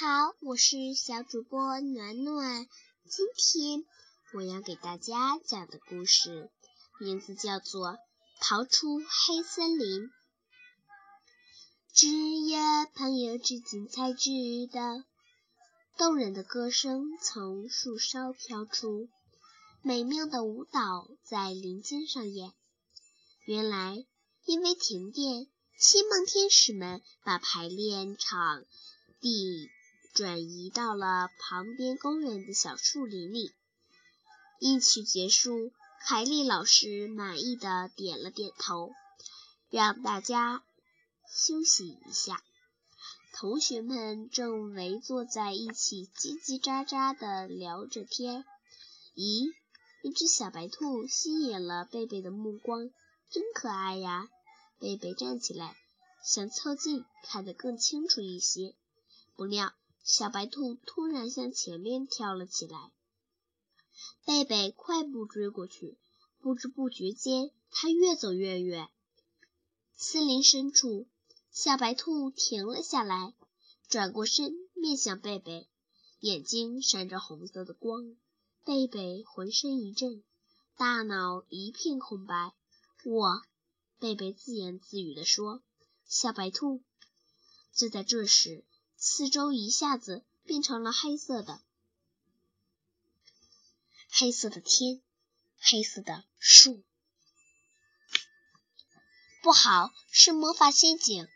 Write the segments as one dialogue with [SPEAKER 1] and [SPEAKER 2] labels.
[SPEAKER 1] 好，我是小主播暖暖。今天我要给大家讲的故事名字叫做《逃出黑森林》。只有朋友之间才知道，动人的歌声从树梢飘出，美妙的舞蹈在林间上演。原来，因为停电，星梦天使们把排练场地。转移到了旁边公园的小树林里。一曲结束，海丽老师满意的点了点头，让大家休息一下。同学们正围坐在一起，叽叽喳喳的聊着天。咦，一只小白兔吸引了贝贝的目光，真可爱呀！贝贝站起来，想凑近看得更清楚一些，不料。小白兔突然向前面跳了起来，贝贝快步追过去。不知不觉间，它越走越远。森林深处，小白兔停了下来，转过身面向贝贝，眼睛闪着红色的光。贝贝浑身一震，大脑一片空白。我，贝贝自言自语地说：“小白兔。”就在这时。四周一下子变成了黑色的，黑色的天，黑色的树。不好，是魔法陷阱！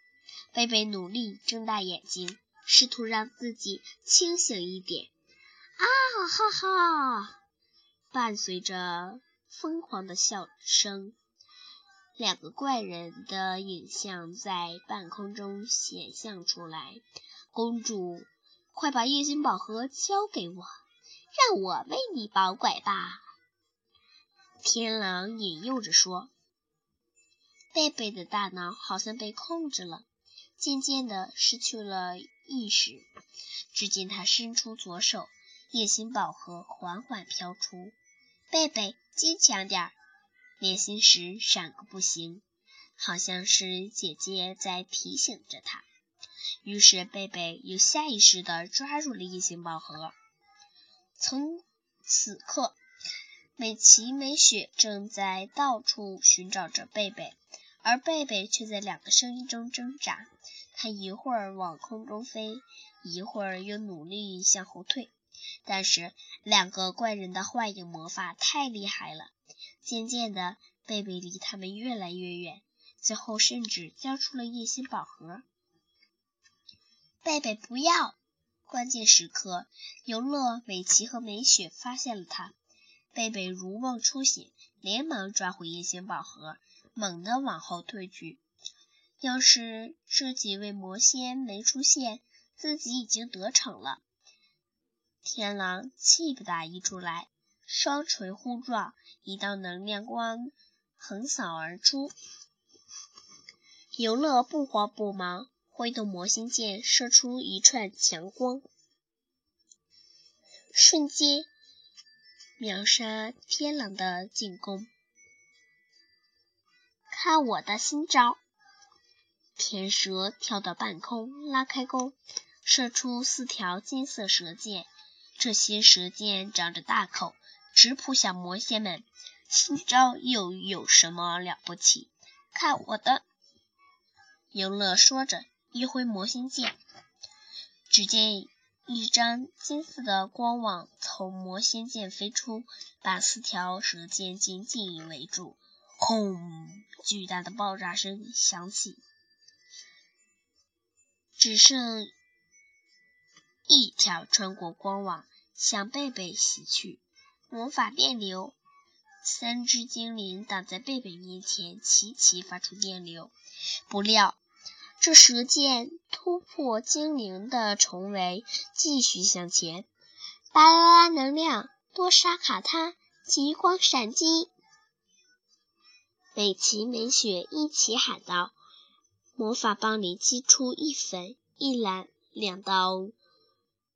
[SPEAKER 1] 贝贝努力睁大眼睛，试图让自己清醒一点。啊哈哈！伴随着疯狂的笑声，两个怪人的影像在半空中显现出来。公主，快把夜星宝盒交给我，让我为你保管吧。”天狼引诱着说。贝贝的大脑好像被控制了，渐渐的失去了意识。只见他伸出左手，夜星宝盒缓缓飘出。贝贝，坚强点儿！练心时闪个不行，好像是姐姐在提醒着他。于是，贝贝又下意识地抓住了异形宝盒。从此刻，美琪、美雪正在到处寻找着贝贝，而贝贝却在两个声音中挣扎。他一会儿往空中飞，一会儿又努力向后退。但是，两个怪人的幻影魔法太厉害了，渐渐的，贝贝离他们越来越远，最后甚至交出了夜星宝盒。贝贝，不要！关键时刻，尤乐、美琪和美雪发现了他。贝贝如梦初醒，连忙抓回夜星宝盒，猛地往后退去。要是这几位魔仙没出现，自己已经得逞了。天狼气不打一处来，双锤互撞，一道能量光横扫而出。尤乐不慌不忙。挥动魔星剑，射出一串强光，瞬间秒杀天狼的进攻。看我的新招！天蛇跳到半空，拉开弓，射出四条金色蛇箭。这些蛇箭长着大口，直扑向魔仙们。新招又有什么了不起？看我的！游乐说着。一挥魔仙剑，只见一张金色的光网从魔仙剑飞出，把四条蛇剑紧紧围住。轰！巨大的爆炸声响起，只剩一条穿过光网向贝贝袭去。魔法电流，三只精灵挡在贝贝面前，齐齐发出电流。不料。这蛇箭突破精灵的重围，继续向前。巴啦啦能量，多沙卡他，极光闪击！美琪美雪一起喊道。魔法棒里击出一粉一蓝两道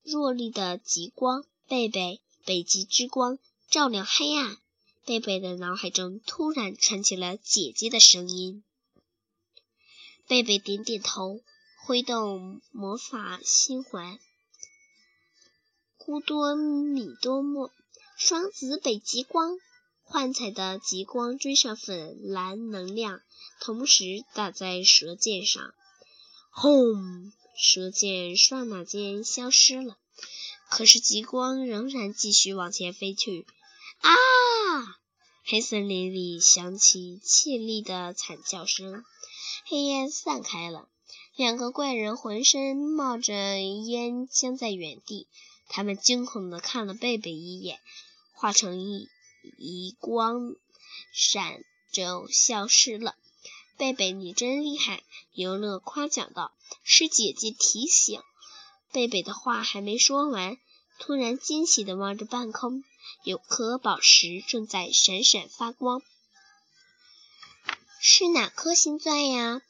[SPEAKER 1] 弱力的极光。贝贝，北极之光，照亮黑暗。贝贝的脑海中突然传起了姐姐的声音。贝贝点点头，挥动魔法星环，咕多米多莫，双子北极光。幻彩的极光追上粉蓝能量，同时打在舌剑上，轰！舌剑刹那间消失了。可是极光仍然继续往前飞去。啊！黑森林里响起凄厉的惨叫声，黑烟散开了。两个怪人浑身冒着烟，僵在原地。他们惊恐地看了贝贝一眼，化成一。一光闪就消失了。贝贝，你真厉害！尤乐夸奖道。是姐姐提醒。贝贝的话还没说完，突然惊喜地望着半空，有颗宝石正在闪闪发光。是哪颗星钻呀？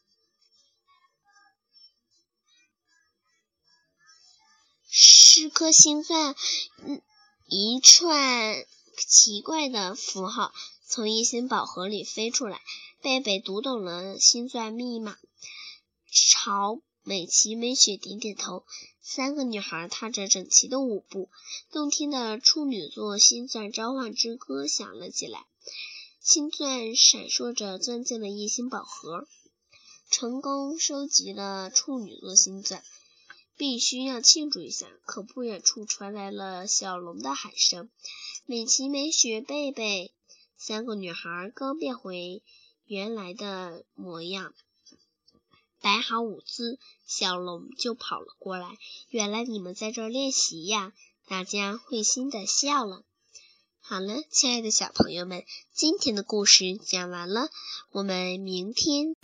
[SPEAKER 1] 是颗星钻。嗯，一串。奇怪的符号从一星宝盒里飞出来，贝贝读懂了星钻密码，朝美琪美雪点点头。三个女孩踏着整齐的舞步，动听的处女座星钻召唤之歌响了起来。星钻闪烁着钻进了一星宝盒，成功收集了处女座星钻，必须要庆祝一下。可不远处传来了小龙的喊声。美琪、美雪、贝贝三个女孩刚变回原来的模样，摆好舞姿，小龙就跑了过来。原来你们在这练习呀！大家会心的笑了。好了，亲爱的小朋友们，今天的故事讲完了，我们明天。